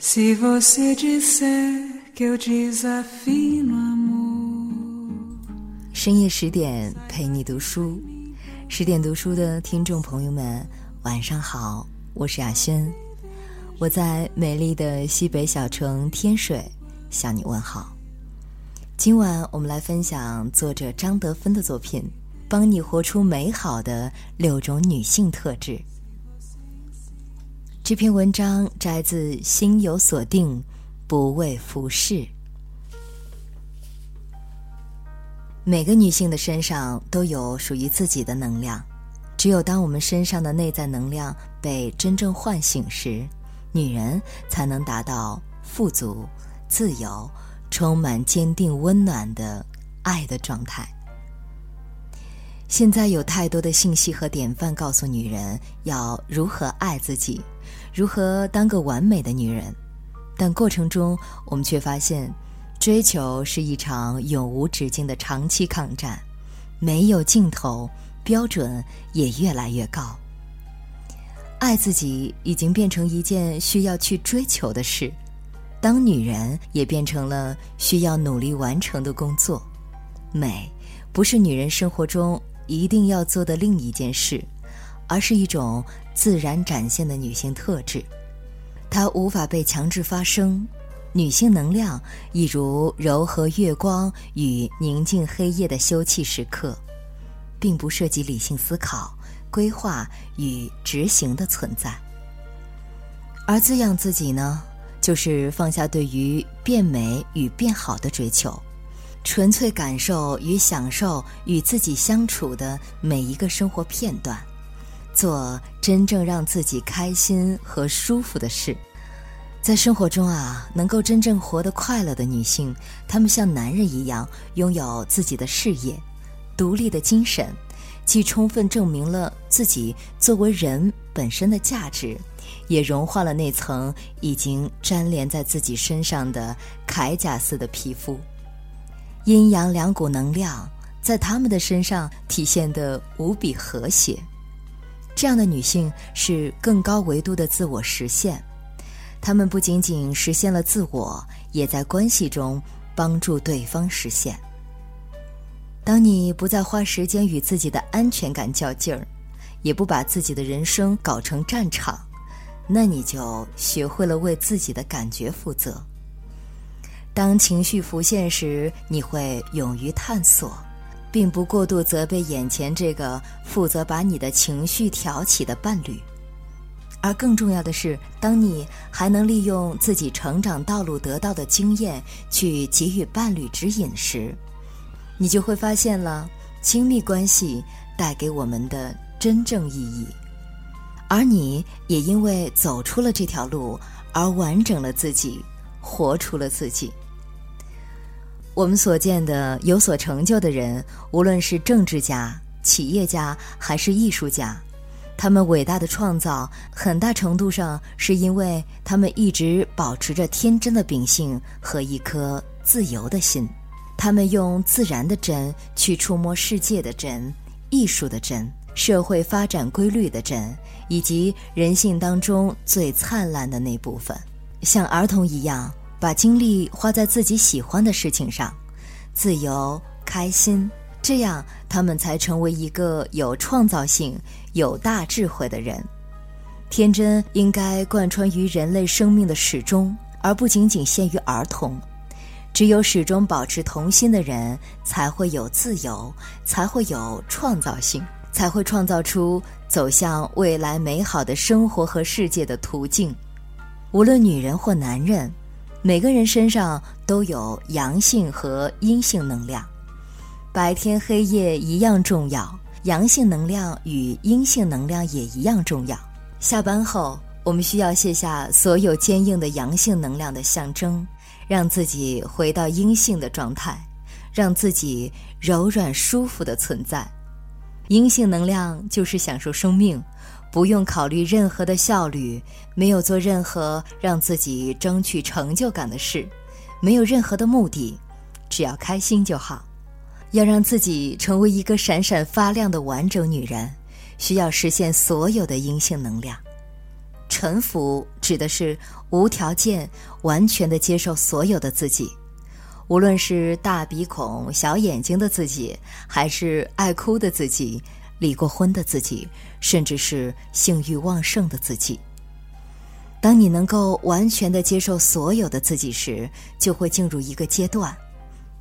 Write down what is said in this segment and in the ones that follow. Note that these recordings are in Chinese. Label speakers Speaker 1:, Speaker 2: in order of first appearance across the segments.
Speaker 1: Se você disser que eu desafio amor，
Speaker 2: 深夜十点陪你读书，十点读书的听众朋友们，晚上好，我是雅轩，我在美丽的西北小城天水向你问好。今晚我们来分享作者张德芬的作品，帮你活出美好的六种女性特质。这篇文章摘自《心有所定，不畏浮世》。每个女性的身上都有属于自己的能量，只有当我们身上的内在能量被真正唤醒时，女人才能达到富足、自由、充满坚定、温暖的爱的状态。现在有太多的信息和典范告诉女人要如何爱自己。如何当个完美的女人？但过程中，我们却发现，追求是一场永无止境的长期抗战，没有尽头，标准也越来越高。爱自己已经变成一件需要去追求的事，当女人也变成了需要努力完成的工作。美，不是女人生活中一定要做的另一件事。而是一种自然展现的女性特质，它无法被强制发生。女性能量一如柔和月光与宁静黑夜的休憩时刻，并不涉及理性思考、规划与执行的存在。而滋养自己呢，就是放下对于变美与变好的追求，纯粹感受与享受与自己相处的每一个生活片段。做真正让自己开心和舒服的事，在生活中啊，能够真正活得快乐的女性，她们像男人一样拥有自己的事业、独立的精神，既充分证明了自己作为人本身的价值，也融化了那层已经粘连在自己身上的铠甲似的皮肤。阴阳两股能量在她们的身上体现得无比和谐。这样的女性是更高维度的自我实现，她们不仅仅实现了自我，也在关系中帮助对方实现。当你不再花时间与自己的安全感较劲儿，也不把自己的人生搞成战场，那你就学会了为自己的感觉负责。当情绪浮现时，你会勇于探索。并不过度责备眼前这个负责把你的情绪挑起的伴侣，而更重要的是，当你还能利用自己成长道路得到的经验去给予伴侣指引时，你就会发现了亲密关系带给我们的真正意义，而你也因为走出了这条路而完整了自己，活出了自己。我们所见的有所成就的人，无论是政治家、企业家还是艺术家，他们伟大的创造，很大程度上是因为他们一直保持着天真的秉性和一颗自由的心。他们用自然的真去触摸世界的真、艺术的真、社会发展规律的真，以及人性当中最灿烂的那部分，像儿童一样。把精力花在自己喜欢的事情上，自由开心，这样他们才成为一个有创造性、有大智慧的人。天真应该贯穿于人类生命的始终，而不仅仅限于儿童。只有始终保持童心的人，才会有自由，才会有创造性，才会创造出走向未来美好的生活和世界的途径。无论女人或男人。每个人身上都有阳性和阴性能量，白天黑夜一样重要，阳性能量与阴性能量也一样重要。下班后，我们需要卸下所有坚硬的阳性能量的象征，让自己回到阴性的状态，让自己柔软舒服的存在。阴性能量就是享受生命。不用考虑任何的效率，没有做任何让自己争取成就感的事，没有任何的目的，只要开心就好。要让自己成为一个闪闪发亮的完整女人，需要实现所有的阴性能量。臣服指的是无条件、完全的接受所有的自己，无论是大鼻孔、小眼睛的自己，还是爱哭的自己、离过婚的自己，甚至是性欲旺盛的自己。当你能够完全的接受所有的自己时，就会进入一个阶段，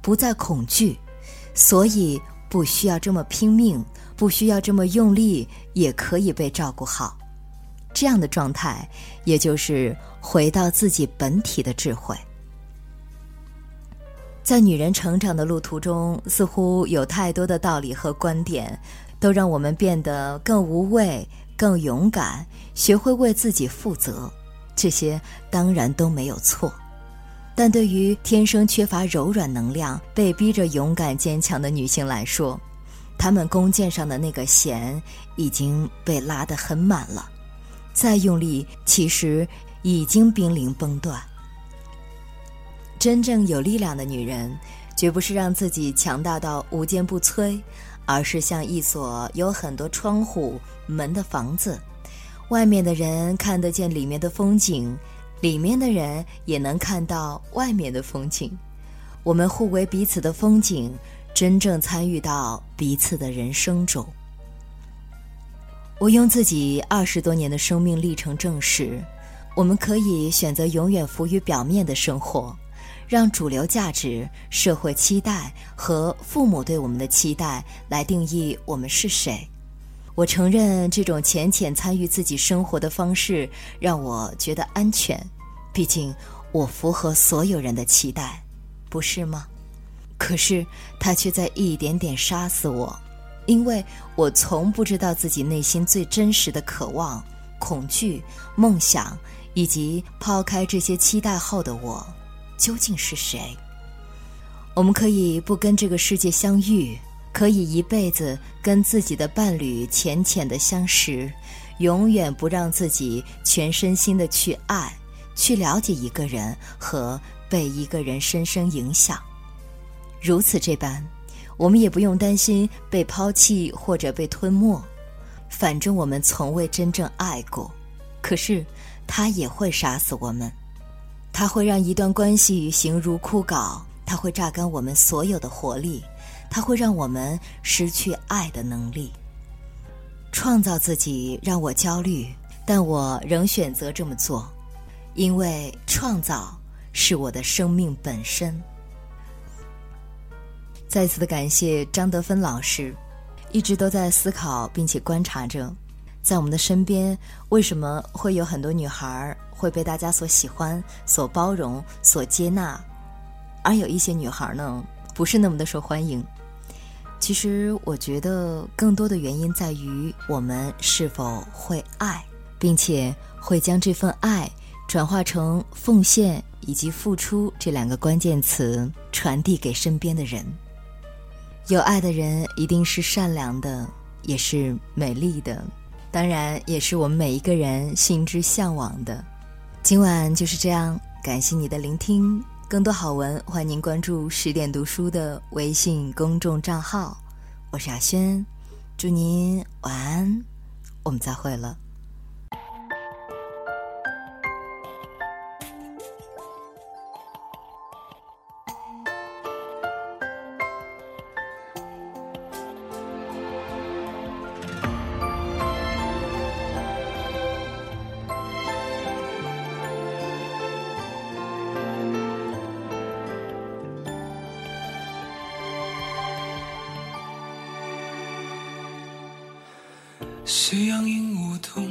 Speaker 2: 不再恐惧，所以不需要这么拼命，不需要这么用力，也可以被照顾好。这样的状态，也就是回到自己本体的智慧。在女人成长的路途中，似乎有太多的道理和观点，都让我们变得更无畏、更勇敢，学会为自己负责。这些当然都没有错，但对于天生缺乏柔软能量、被逼着勇敢坚强的女性来说，她们弓箭上的那个弦已经被拉得很满了。再用力，其实已经濒临崩断。真正有力量的女人，绝不是让自己强大到无坚不摧，而是像一所有很多窗户门的房子，外面的人看得见里面的风景，里面的人也能看到外面的风景。我们互为彼此的风景，真正参与到彼此的人生中。我用自己二十多年的生命历程证实，我们可以选择永远浮于表面的生活，让主流价值、社会期待和父母对我们的期待来定义我们是谁。我承认这种浅浅参与自己生活的方式让我觉得安全，毕竟我符合所有人的期待，不是吗？可是它却在一点点杀死我。因为我从不知道自己内心最真实的渴望、恐惧、梦想，以及抛开这些期待后的我，究竟是谁。我们可以不跟这个世界相遇，可以一辈子跟自己的伴侣浅浅的相识，永远不让自己全身心的去爱、去了解一个人和被一个人深深影响。如此这般。我们也不用担心被抛弃或者被吞没，反正我们从未真正爱过。可是，他也会杀死我们，它会让一段关系形如枯槁，它会榨干我们所有的活力，它会让我们失去爱的能力。创造自己让我焦虑，但我仍选择这么做，因为创造是我的生命本身。再次的感谢张德芬老师，一直都在思考并且观察着，在我们的身边为什么会有很多女孩会被大家所喜欢、所包容、所接纳，而有一些女孩呢不是那么的受欢迎。其实我觉得更多的原因在于我们是否会爱，并且会将这份爱转化成奉献以及付出这两个关键词，传递给身边的人。有爱的人一定是善良的，也是美丽的，当然也是我们每一个人心之向往的。今晚就是这样，感谢你的聆听。更多好文，欢迎您关注十点读书的微信公众账号。我是阿轩，祝您晚安，我们再会了。
Speaker 1: 夕阳映梧桐，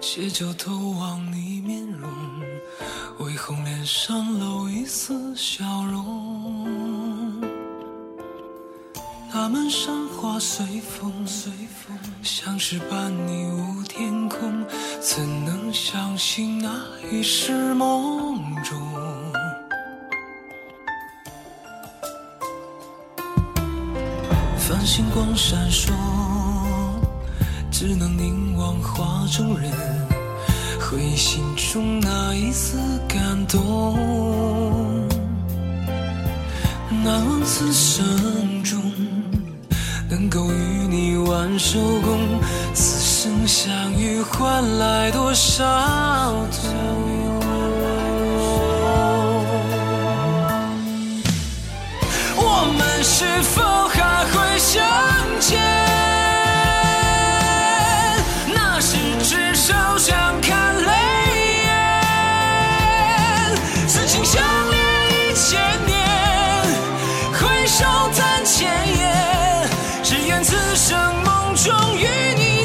Speaker 1: 借酒偷望你面容，微红脸上露一丝笑容。那满山花随风，随风，像是伴你舞天空，怎能相信那已是梦中？繁星光闪烁。只能凝望画中人，回忆心中那一丝感动。难忘此生中能够与你挽手共此生。相遇换来多少痛？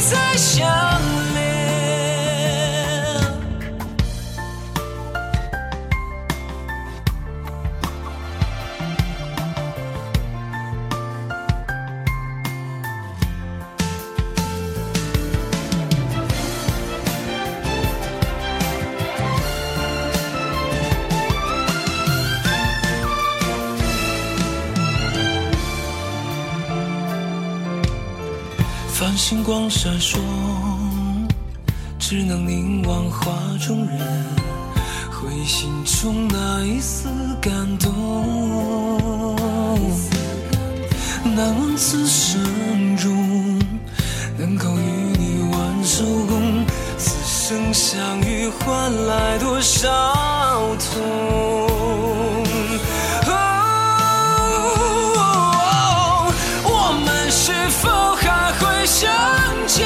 Speaker 1: 你。再星光闪烁，只能凝望画中人，回忆心中那一丝感动。难忘此生中能够与你挽手共，此生相遇换来多少痛？相见，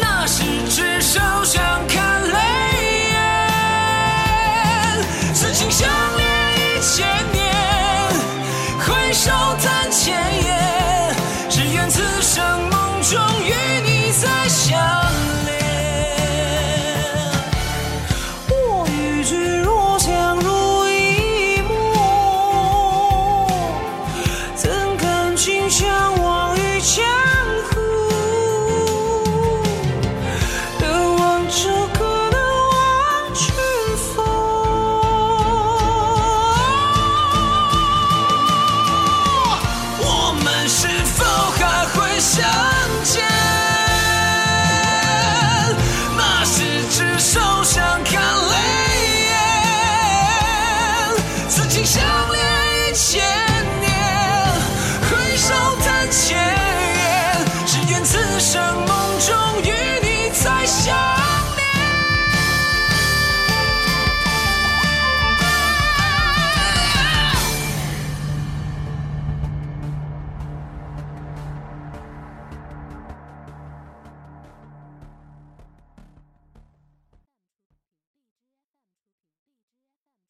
Speaker 1: 那时执手相看泪眼，此情相恋一千年，回首叹千言，只愿此生梦中与你再相。